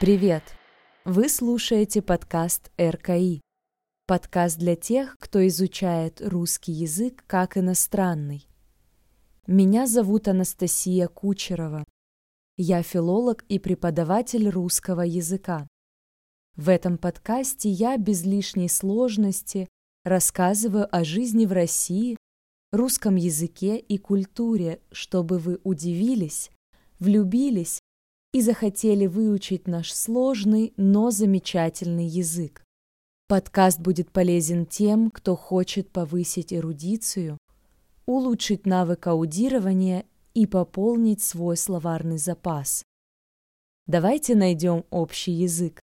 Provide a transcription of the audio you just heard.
Привет! Вы слушаете подкаст РКИ. Подкаст для тех, кто изучает русский язык как иностранный. Меня зовут Анастасия Кучерова. Я филолог и преподаватель русского языка. В этом подкасте я без лишней сложности рассказываю о жизни в России, русском языке и культуре, чтобы вы удивились, влюбились и захотели выучить наш сложный, но замечательный язык. Подкаст будет полезен тем, кто хочет повысить эрудицию, улучшить навык аудирования и пополнить свой словарный запас. Давайте найдем общий язык.